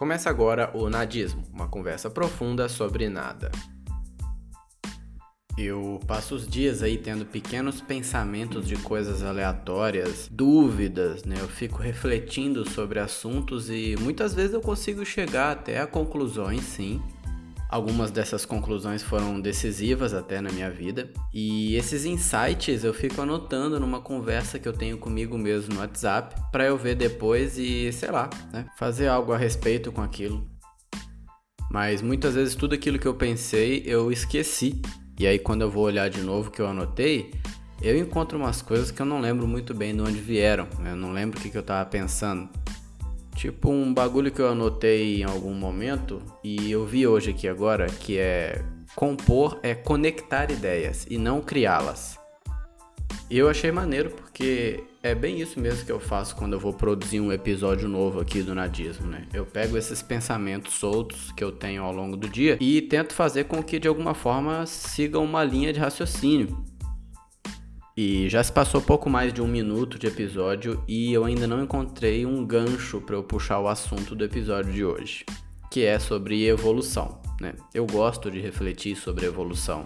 Começa agora o Nadismo, uma conversa profunda sobre nada. Eu passo os dias aí tendo pequenos pensamentos de coisas aleatórias, dúvidas, né? Eu fico refletindo sobre assuntos e muitas vezes eu consigo chegar até a conclusões, sim, Algumas dessas conclusões foram decisivas até na minha vida. E esses insights eu fico anotando numa conversa que eu tenho comigo mesmo no WhatsApp para eu ver depois e, sei lá, né, fazer algo a respeito com aquilo. Mas muitas vezes tudo aquilo que eu pensei eu esqueci. E aí quando eu vou olhar de novo que eu anotei, eu encontro umas coisas que eu não lembro muito bem de onde vieram. Né? Eu não lembro o que, que eu estava pensando. Tipo um bagulho que eu anotei em algum momento e eu vi hoje aqui agora, que é compor é conectar ideias e não criá-las. E eu achei maneiro porque é bem isso mesmo que eu faço quando eu vou produzir um episódio novo aqui do Nadismo, né? Eu pego esses pensamentos soltos que eu tenho ao longo do dia e tento fazer com que de alguma forma sigam uma linha de raciocínio. E já se passou pouco mais de um minuto de episódio e eu ainda não encontrei um gancho para eu puxar o assunto do episódio de hoje, que é sobre evolução. Né? Eu gosto de refletir sobre evolução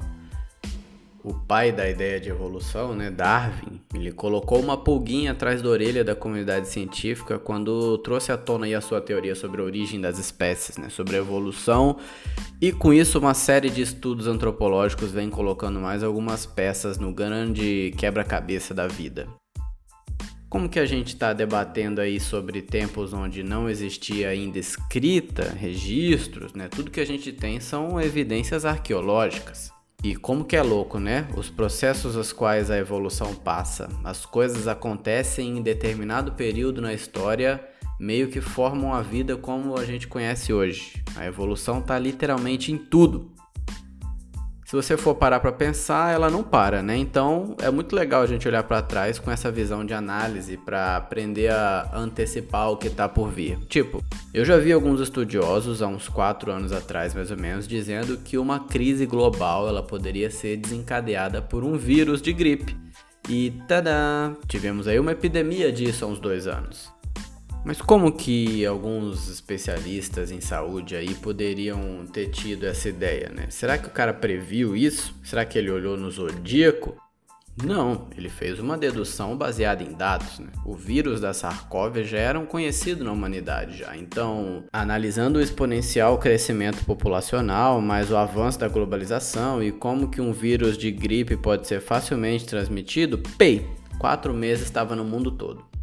o pai da ideia de evolução, né, Darwin, ele colocou uma pulguinha atrás da orelha da comunidade científica quando trouxe à tona a sua teoria sobre a origem das espécies, né, sobre a evolução, e com isso uma série de estudos antropológicos vem colocando mais algumas peças no grande quebra-cabeça da vida. Como que a gente está debatendo aí sobre tempos onde não existia ainda escrita, registros, né? Tudo que a gente tem são evidências arqueológicas. E como que é louco, né? Os processos aos quais a evolução passa. As coisas acontecem em determinado período na história, meio que formam a vida como a gente conhece hoje. A evolução está literalmente em tudo se você for parar para pensar, ela não para, né? Então é muito legal a gente olhar para trás com essa visão de análise para aprender a antecipar o que está por vir. Tipo, eu já vi alguns estudiosos há uns 4 anos atrás, mais ou menos, dizendo que uma crise global ela poderia ser desencadeada por um vírus de gripe. E tada! Tivemos aí uma epidemia disso há uns dois anos. Mas como que alguns especialistas em saúde aí poderiam ter tido essa ideia, né? Será que o cara previu isso? Será que ele olhou no zodíaco? Não, ele fez uma dedução baseada em dados. Né? O vírus da SARS-CoV já era um conhecido na humanidade já. Então, analisando o exponencial crescimento populacional, mais o avanço da globalização e como que um vírus de gripe pode ser facilmente transmitido, pei, quatro meses estava no mundo todo.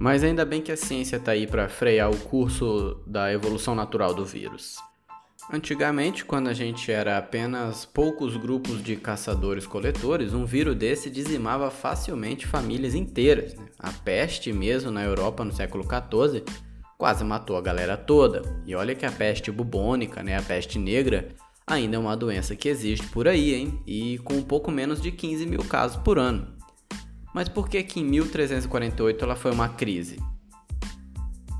Mas ainda bem que a ciência está aí para frear o curso da evolução natural do vírus. Antigamente, quando a gente era apenas poucos grupos de caçadores-coletores, um vírus desse dizimava facilmente famílias inteiras. Né? A peste, mesmo na Europa no século XIV, quase matou a galera toda. E olha que a peste bubônica, né, a peste negra, ainda é uma doença que existe por aí, hein? E com um pouco menos de 15 mil casos por ano. Mas por que que em 1348 ela foi uma crise?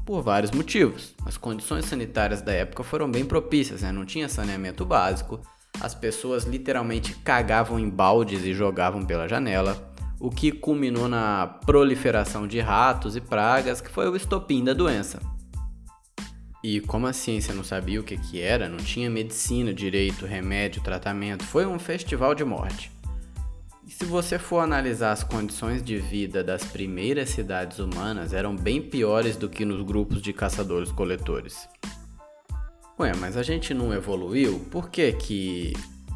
Por vários motivos. As condições sanitárias da época foram bem propícias, né? não tinha saneamento básico, as pessoas literalmente cagavam em baldes e jogavam pela janela, o que culminou na proliferação de ratos e pragas, que foi o estopim da doença. E como a ciência não sabia o que, que era, não tinha medicina, direito, remédio, tratamento, foi um festival de morte. E se você for analisar as condições de vida das primeiras cidades humanas, eram bem piores do que nos grupos de caçadores-coletores. Ué, mas a gente não evoluiu? Por que, que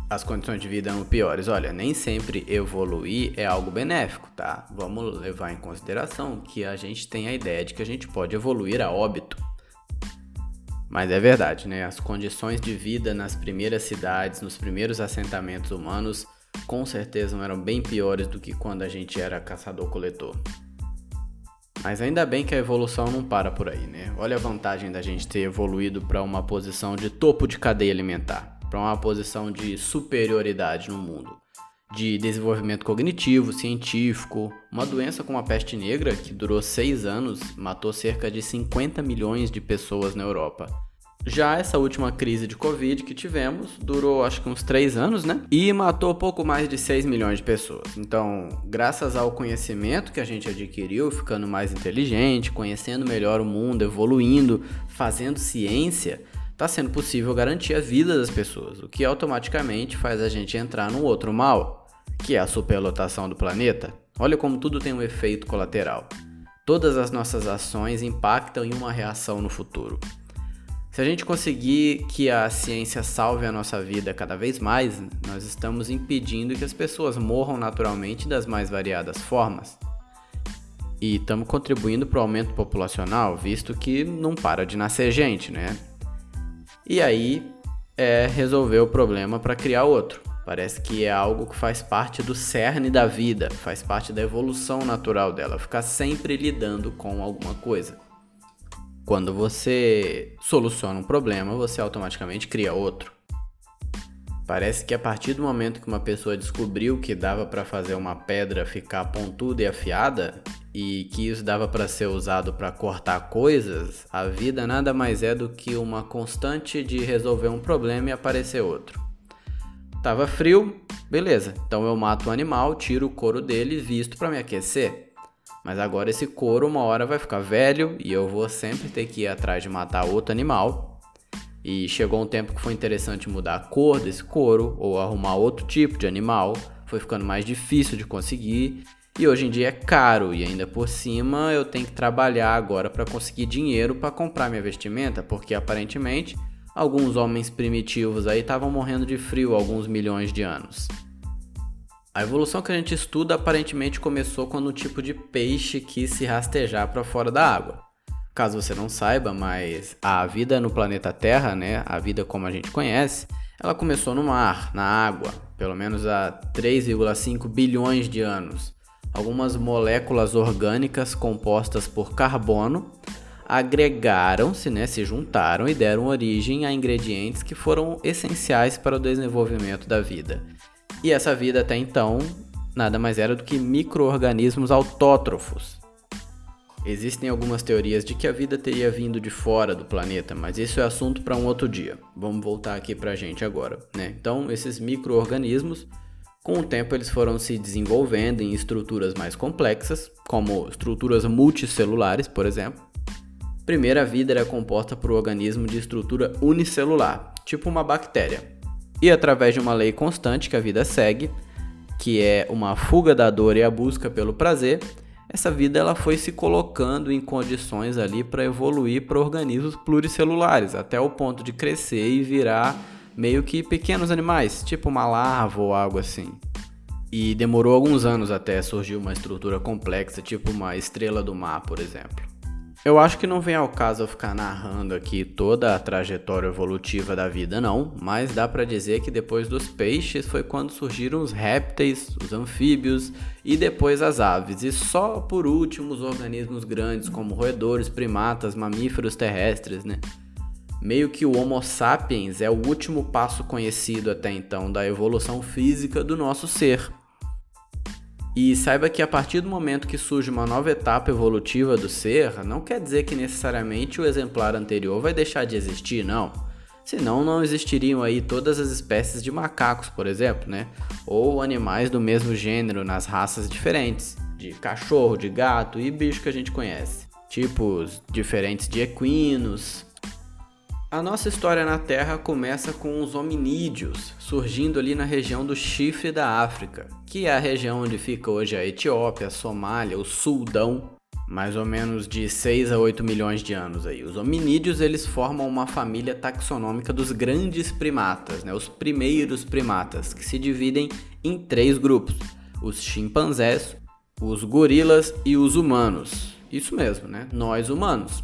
as condições de vida eram piores? Olha, nem sempre evoluir é algo benéfico, tá? Vamos levar em consideração que a gente tem a ideia de que a gente pode evoluir a óbito. Mas é verdade, né? As condições de vida nas primeiras cidades, nos primeiros assentamentos humanos, com certeza eram bem piores do que quando a gente era caçador-coletor. Mas ainda bem que a evolução não para por aí, né? Olha a vantagem da gente ter evoluído para uma posição de topo de cadeia alimentar, para uma posição de superioridade no mundo, de desenvolvimento cognitivo, científico. Uma doença como a peste negra, que durou seis anos, matou cerca de 50 milhões de pessoas na Europa. Já essa última crise de Covid que tivemos durou acho que uns 3 anos, né? E matou pouco mais de 6 milhões de pessoas. Então, graças ao conhecimento que a gente adquiriu, ficando mais inteligente, conhecendo melhor o mundo, evoluindo, fazendo ciência, está sendo possível garantir a vida das pessoas, o que automaticamente faz a gente entrar num outro mal, que é a superlotação do planeta. Olha como tudo tem um efeito colateral. Todas as nossas ações impactam em uma reação no futuro. Se a gente conseguir que a ciência salve a nossa vida cada vez mais, nós estamos impedindo que as pessoas morram naturalmente das mais variadas formas. E estamos contribuindo para o aumento populacional, visto que não para de nascer gente, né? E aí é resolver o problema para criar outro. Parece que é algo que faz parte do cerne da vida, faz parte da evolução natural dela, ficar sempre lidando com alguma coisa. Quando você soluciona um problema, você automaticamente cria outro. Parece que a partir do momento que uma pessoa descobriu que dava para fazer uma pedra ficar pontuda e afiada e que isso dava para ser usado para cortar coisas, a vida nada mais é do que uma constante de resolver um problema e aparecer outro. Tava frio, beleza. Então eu mato o animal, tiro o couro dele visto para me aquecer. Mas agora esse couro uma hora vai ficar velho e eu vou sempre ter que ir atrás de matar outro animal. E chegou um tempo que foi interessante mudar a cor desse couro ou arrumar outro tipo de animal. Foi ficando mais difícil de conseguir e hoje em dia é caro e ainda por cima eu tenho que trabalhar agora para conseguir dinheiro para comprar minha vestimenta, porque aparentemente alguns homens primitivos aí estavam morrendo de frio há alguns milhões de anos. A evolução que a gente estuda aparentemente começou quando o tipo de peixe quis se rastejar para fora da água. Caso você não saiba, mas a vida no planeta Terra, né, a vida como a gente conhece, ela começou no mar, na água, pelo menos há 3,5 bilhões de anos. Algumas moléculas orgânicas compostas por carbono agregaram-se, né, se juntaram e deram origem a ingredientes que foram essenciais para o desenvolvimento da vida. E essa vida até então nada mais era do que microorganismos autótrofos. Existem algumas teorias de que a vida teria vindo de fora do planeta, mas isso é assunto para um outro dia. Vamos voltar aqui para a gente agora, né? Então, esses microorganismos, com o tempo eles foram se desenvolvendo em estruturas mais complexas, como estruturas multicelulares, por exemplo. Primeiro, a vida era composta por um organismo de estrutura unicelular, tipo uma bactéria. E através de uma lei constante que a vida segue, que é uma fuga da dor e a busca pelo prazer, essa vida ela foi se colocando em condições ali para evoluir para organismos pluricelulares, até o ponto de crescer e virar meio que pequenos animais, tipo uma larva ou algo assim. E demorou alguns anos até surgir uma estrutura complexa, tipo uma estrela do mar, por exemplo. Eu acho que não vem ao caso eu ficar narrando aqui toda a trajetória evolutiva da vida, não, mas dá para dizer que depois dos peixes foi quando surgiram os répteis, os anfíbios e depois as aves, e só por último os organismos grandes como roedores, primatas, mamíferos terrestres, né? Meio que o Homo sapiens é o último passo conhecido até então da evolução física do nosso ser. E saiba que a partir do momento que surge uma nova etapa evolutiva do ser, não quer dizer que necessariamente o exemplar anterior vai deixar de existir, não. Senão não existiriam aí todas as espécies de macacos, por exemplo, né? Ou animais do mesmo gênero nas raças diferentes, de cachorro, de gato e bicho que a gente conhece. Tipos diferentes de equinos, a nossa história na Terra começa com os hominídeos, surgindo ali na região do chifre da África, que é a região onde fica hoje a Etiópia, a Somália, o Sudão, mais ou menos de 6 a 8 milhões de anos aí. Os hominídeos eles formam uma família taxonômica dos grandes primatas, né? os primeiros primatas, que se dividem em três grupos: os chimpanzés, os gorilas e os humanos. Isso mesmo, né? Nós humanos.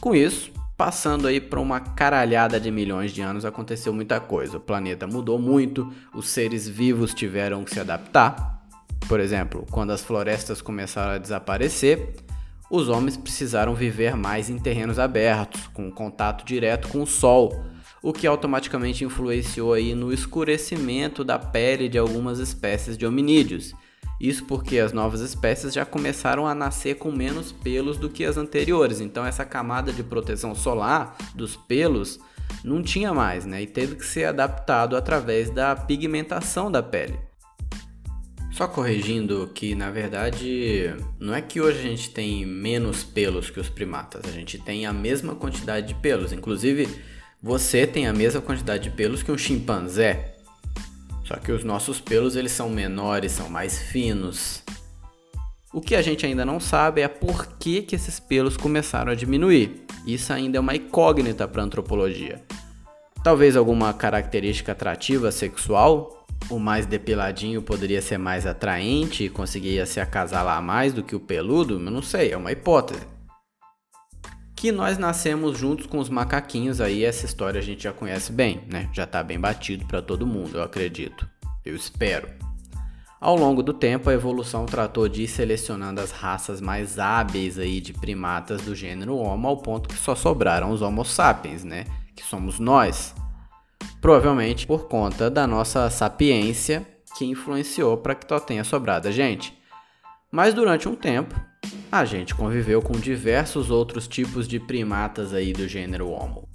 Com isso, Passando aí para uma caralhada de milhões de anos aconteceu muita coisa. O planeta mudou muito, os seres vivos tiveram que se adaptar. Por exemplo, quando as florestas começaram a desaparecer, os homens precisaram viver mais em terrenos abertos, com contato direto com o sol, o que automaticamente influenciou aí no escurecimento da pele de algumas espécies de hominídeos isso porque as novas espécies já começaram a nascer com menos pelos do que as anteriores, então essa camada de proteção solar dos pelos não tinha mais, né? E teve que ser adaptado através da pigmentação da pele. Só corrigindo que, na verdade, não é que hoje a gente tem menos pelos que os primatas, a gente tem a mesma quantidade de pelos. Inclusive, você tem a mesma quantidade de pelos que um chimpanzé. Só que os nossos pelos eles são menores, são mais finos. O que a gente ainda não sabe é por que, que esses pelos começaram a diminuir. Isso ainda é uma incógnita para a antropologia. Talvez alguma característica atrativa sexual? O mais depiladinho poderia ser mais atraente e conseguiria se acasalar mais do que o peludo? Eu não sei, é uma hipótese. Que nós nascemos juntos com os macaquinhos aí, essa história a gente já conhece bem, né? Já tá bem batido para todo mundo, eu acredito. Eu espero. Ao longo do tempo, a evolução tratou de ir selecionando as raças mais hábeis aí de primatas do gênero Homo ao ponto que só sobraram os Homo sapiens, né? Que somos nós. Provavelmente por conta da nossa sapiência que influenciou para que só tenha sobrado a gente. Mas durante um tempo, a gente conviveu com diversos outros tipos de primatas aí do gênero Homo.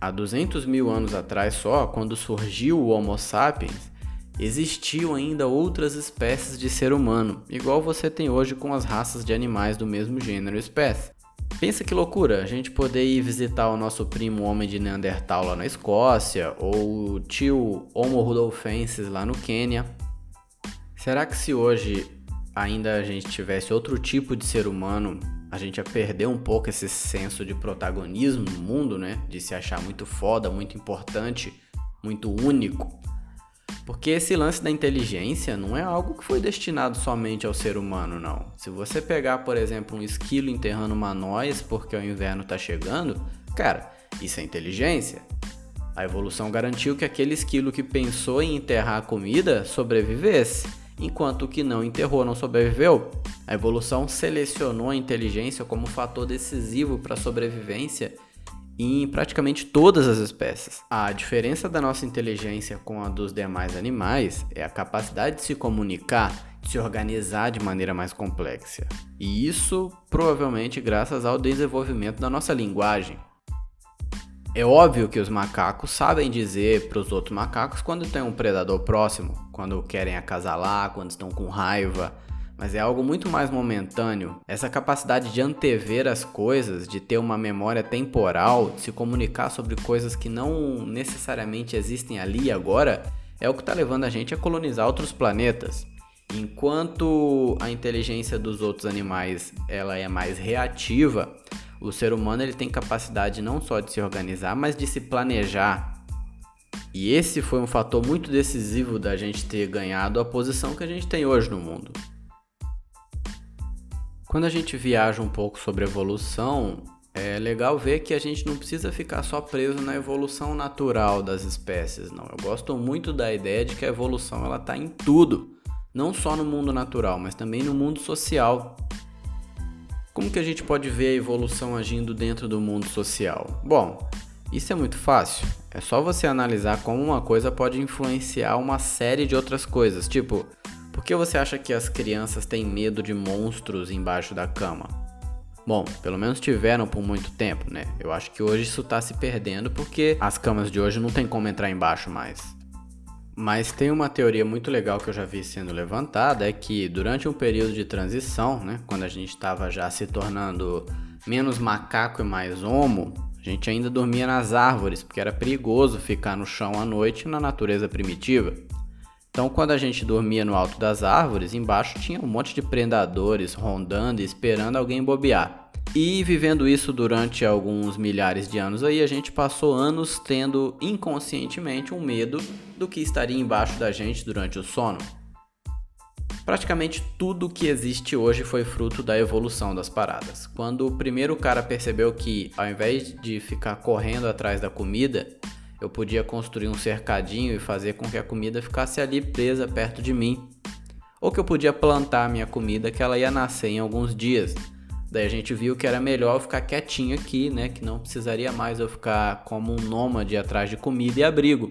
Há 200 mil anos atrás só, quando surgiu o Homo sapiens, existiam ainda outras espécies de ser humano, igual você tem hoje com as raças de animais do mesmo gênero e espécie. Pensa que loucura a gente poder ir visitar o nosso primo homem de Neandertal lá na Escócia, ou o tio Homo rudolfensis lá no Quênia. Será que se hoje ainda a gente tivesse outro tipo de ser humano, a gente ia perder um pouco esse senso de protagonismo no mundo, né? De se achar muito foda, muito importante, muito único? Porque esse lance da inteligência não é algo que foi destinado somente ao ser humano, não. Se você pegar, por exemplo, um esquilo enterrando uma noz porque o inverno está chegando, cara, isso é inteligência. A evolução garantiu que aquele esquilo que pensou em enterrar a comida sobrevivesse, enquanto que não enterrou não sobreviveu. A evolução selecionou a inteligência como fator decisivo para a sobrevivência em praticamente todas as espécies. A diferença da nossa inteligência com a dos demais animais é a capacidade de se comunicar, de se organizar de maneira mais complexa. E isso provavelmente graças ao desenvolvimento da nossa linguagem. É óbvio que os macacos sabem dizer para os outros macacos quando tem um predador próximo, quando querem acasalar, quando estão com raiva, mas é algo muito mais momentâneo. Essa capacidade de antever as coisas, de ter uma memória temporal, de se comunicar sobre coisas que não necessariamente existem ali e agora, é o que está levando a gente a colonizar outros planetas. Enquanto a inteligência dos outros animais ela é mais reativa, o ser humano ele tem capacidade não só de se organizar, mas de se planejar. E esse foi um fator muito decisivo da gente ter ganhado a posição que a gente tem hoje no mundo. Quando a gente viaja um pouco sobre evolução, é legal ver que a gente não precisa ficar só preso na evolução natural das espécies, não. Eu gosto muito da ideia de que a evolução ela está em tudo, não só no mundo natural, mas também no mundo social. Como que a gente pode ver a evolução agindo dentro do mundo social? Bom, isso é muito fácil. É só você analisar como uma coisa pode influenciar uma série de outras coisas, tipo por que você acha que as crianças têm medo de monstros embaixo da cama? Bom, pelo menos tiveram por muito tempo, né? Eu acho que hoje isso tá se perdendo porque as camas de hoje não tem como entrar embaixo mais. Mas tem uma teoria muito legal que eu já vi sendo levantada, é que durante um período de transição, né, quando a gente estava já se tornando menos macaco e mais homo, a gente ainda dormia nas árvores, porque era perigoso ficar no chão à noite na natureza primitiva. Então, quando a gente dormia no alto das árvores, embaixo tinha um monte de predadores rondando e esperando alguém bobear. E vivendo isso durante alguns milhares de anos aí, a gente passou anos tendo inconscientemente um medo do que estaria embaixo da gente durante o sono. Praticamente tudo que existe hoje foi fruto da evolução das paradas. Quando o primeiro cara percebeu que, ao invés de ficar correndo atrás da comida, eu podia construir um cercadinho e fazer com que a comida ficasse ali presa perto de mim. Ou que eu podia plantar minha comida que ela ia nascer em alguns dias. Daí a gente viu que era melhor eu ficar quietinho aqui, né? Que não precisaria mais eu ficar como um nômade atrás de comida e abrigo.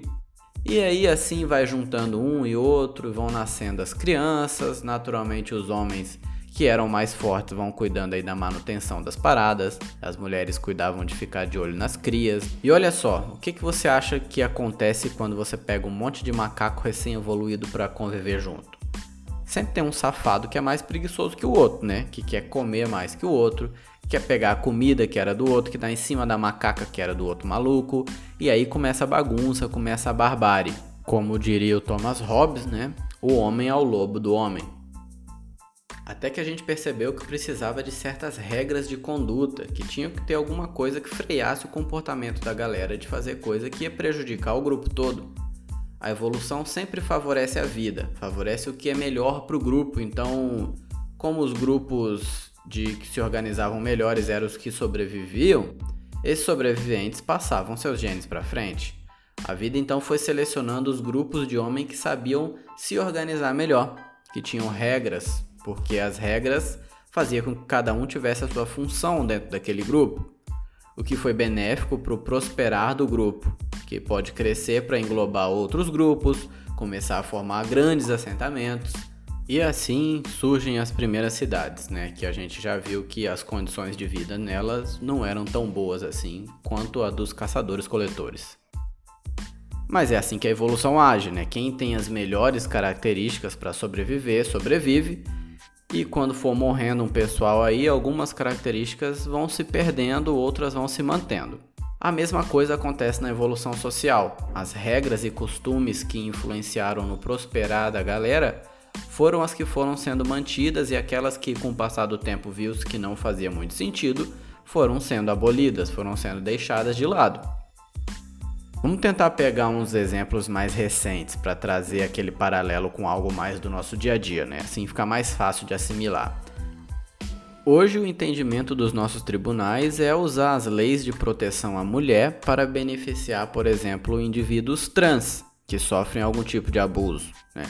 E aí assim vai juntando um e outro, vão nascendo as crianças, naturalmente os homens que eram mais fortes vão cuidando aí da manutenção das paradas, as mulheres cuidavam de ficar de olho nas crias. E olha só, o que, que você acha que acontece quando você pega um monte de macaco recém-evoluído para conviver junto? Sempre tem um safado que é mais preguiçoso que o outro, né? Que quer comer mais que o outro, quer pegar a comida que era do outro, que tá em cima da macaca que era do outro maluco, e aí começa a bagunça, começa a barbárie. Como diria o Thomas Hobbes, né? O homem é o lobo do homem. Até que a gente percebeu que precisava de certas regras de conduta, que tinha que ter alguma coisa que freasse o comportamento da galera de fazer coisa que ia prejudicar o grupo todo. A evolução sempre favorece a vida, favorece o que é melhor para o grupo. Então, como os grupos de que se organizavam melhores eram os que sobreviviam, esses sobreviventes passavam seus genes para frente. A vida então foi selecionando os grupos de homens que sabiam se organizar melhor, que tinham regras, porque as regras faziam com que cada um tivesse a sua função dentro daquele grupo, o que foi benéfico para o prosperar do grupo, que pode crescer para englobar outros grupos, começar a formar grandes assentamentos. E assim surgem as primeiras cidades, né? Que a gente já viu que as condições de vida nelas não eram tão boas assim quanto a dos caçadores-coletores. Mas é assim que a evolução age, né? Quem tem as melhores características para sobreviver, sobrevive, e quando for morrendo um pessoal aí, algumas características vão se perdendo, outras vão se mantendo. A mesma coisa acontece na evolução social. As regras e costumes que influenciaram no prosperar da galera foram as que foram sendo mantidas e aquelas que, com o passar do tempo, viu que não fazia muito sentido, foram sendo abolidas, foram sendo deixadas de lado. Vamos tentar pegar uns exemplos mais recentes para trazer aquele paralelo com algo mais do nosso dia a dia, né? Assim fica mais fácil de assimilar. Hoje, o entendimento dos nossos tribunais é usar as leis de proteção à mulher para beneficiar, por exemplo, indivíduos trans que sofrem algum tipo de abuso. Né?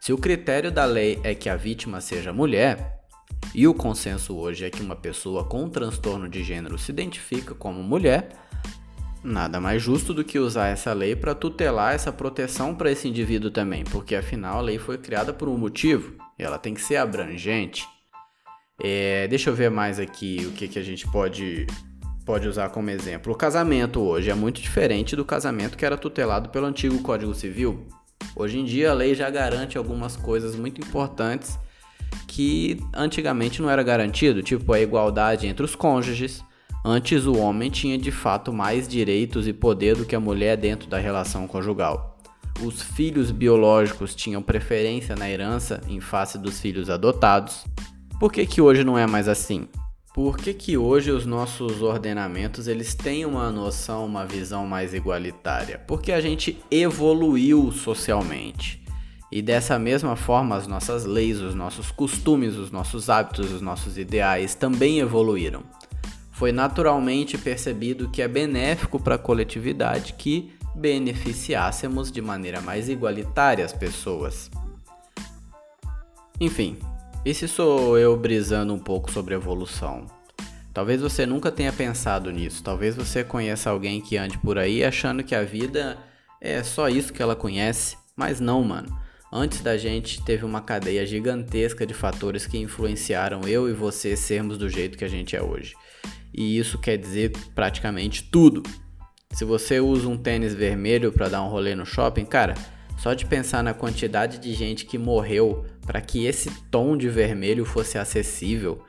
Se o critério da lei é que a vítima seja mulher, e o consenso hoje é que uma pessoa com transtorno de gênero se identifica como mulher, Nada mais justo do que usar essa lei para tutelar essa proteção para esse indivíduo também, porque afinal a lei foi criada por um motivo e ela tem que ser abrangente. É, deixa eu ver mais aqui o que, que a gente pode, pode usar como exemplo. O casamento hoje é muito diferente do casamento que era tutelado pelo antigo Código Civil. Hoje em dia a lei já garante algumas coisas muito importantes que antigamente não era garantido, tipo a igualdade entre os cônjuges, Antes, o homem tinha de fato mais direitos e poder do que a mulher dentro da relação conjugal. Os filhos biológicos tinham preferência na herança em face dos filhos adotados. Por que, que hoje não é mais assim? Por que, que hoje os nossos ordenamentos eles têm uma noção, uma visão mais igualitária? Porque a gente evoluiu socialmente. E dessa mesma forma, as nossas leis, os nossos costumes, os nossos hábitos, os nossos ideais também evoluíram foi naturalmente percebido que é benéfico para a coletividade que beneficiássemos de maneira mais igualitária as pessoas. Enfim, esse sou eu brisando um pouco sobre evolução. Talvez você nunca tenha pensado nisso, talvez você conheça alguém que ande por aí achando que a vida é só isso que ela conhece, mas não, mano. Antes da gente, teve uma cadeia gigantesca de fatores que influenciaram eu e você sermos do jeito que a gente é hoje e isso quer dizer praticamente tudo. Se você usa um tênis vermelho para dar um rolê no shopping, cara, só de pensar na quantidade de gente que morreu para que esse tom de vermelho fosse acessível,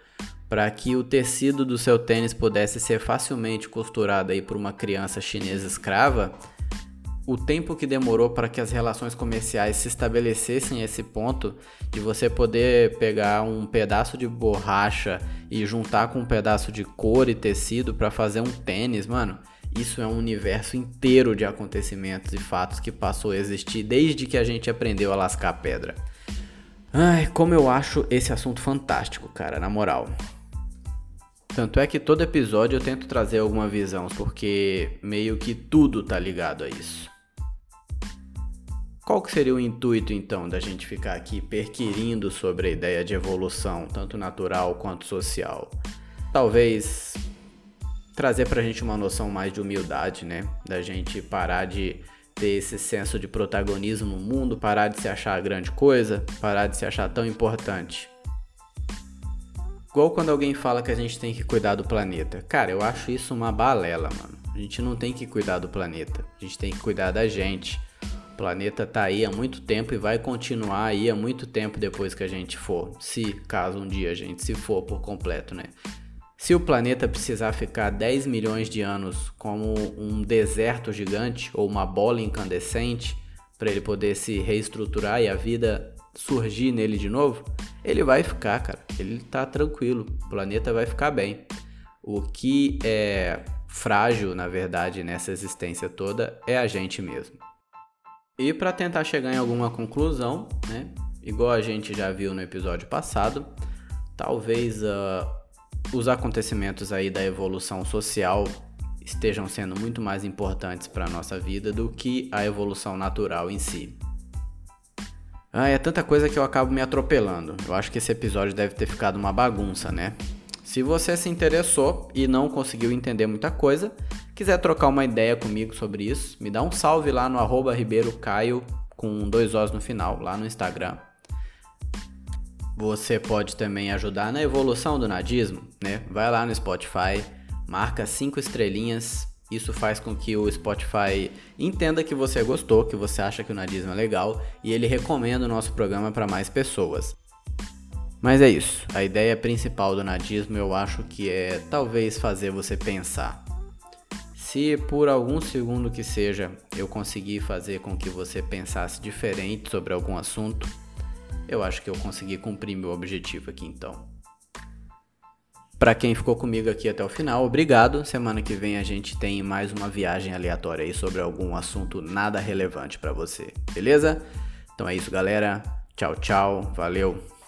para que o tecido do seu tênis pudesse ser facilmente costurado aí por uma criança chinesa escrava, o tempo que demorou para que as relações comerciais se estabelecessem esse ponto de você poder pegar um pedaço de borracha e juntar com um pedaço de couro e tecido para fazer um tênis, mano. Isso é um universo inteiro de acontecimentos e fatos que passou a existir desde que a gente aprendeu a lascar pedra. Ai, como eu acho esse assunto fantástico, cara, na moral. Tanto é que todo episódio eu tento trazer alguma visão, porque meio que tudo tá ligado a isso. Qual que seria o intuito então da gente ficar aqui perquirindo sobre a ideia de evolução, tanto natural quanto social? Talvez trazer pra gente uma noção mais de humildade, né? Da gente parar de ter esse senso de protagonismo no mundo, parar de se achar grande coisa, parar de se achar tão importante. Igual quando alguém fala que a gente tem que cuidar do planeta. Cara, eu acho isso uma balela, mano. A gente não tem que cuidar do planeta. A gente tem que cuidar da gente. O planeta tá aí há muito tempo e vai continuar aí há muito tempo depois que a gente for. Se, caso um dia a gente se for por completo, né? Se o planeta precisar ficar 10 milhões de anos como um deserto gigante ou uma bola incandescente para ele poder se reestruturar e a vida surgir nele de novo, ele vai ficar, cara. Ele tá tranquilo. O planeta vai ficar bem. O que é frágil, na verdade, nessa existência toda é a gente mesmo. E para tentar chegar em alguma conclusão, né? Igual a gente já viu no episódio passado, talvez uh, os acontecimentos aí da evolução social estejam sendo muito mais importantes para a nossa vida do que a evolução natural em si. Ah, é tanta coisa que eu acabo me atropelando. Eu acho que esse episódio deve ter ficado uma bagunça, né? Se você se interessou e não conseguiu entender muita coisa, quiser trocar uma ideia comigo sobre isso, me dá um salve lá no arroba ribeirocaio com dois Os no final, lá no Instagram. Você pode também ajudar na evolução do nadismo, né? Vai lá no Spotify, marca cinco estrelinhas. Isso faz com que o Spotify entenda que você gostou, que você acha que o nadismo é legal e ele recomenda o nosso programa para mais pessoas. Mas é isso. A ideia principal do nadismo eu acho que é talvez fazer você pensar. Se por algum segundo que seja eu conseguir fazer com que você pensasse diferente sobre algum assunto, eu acho que eu consegui cumprir meu objetivo aqui então. Para quem ficou comigo aqui até o final, obrigado. Semana que vem a gente tem mais uma viagem aleatória aí sobre algum assunto nada relevante para você, beleza? Então é isso, galera. Tchau, tchau. Valeu.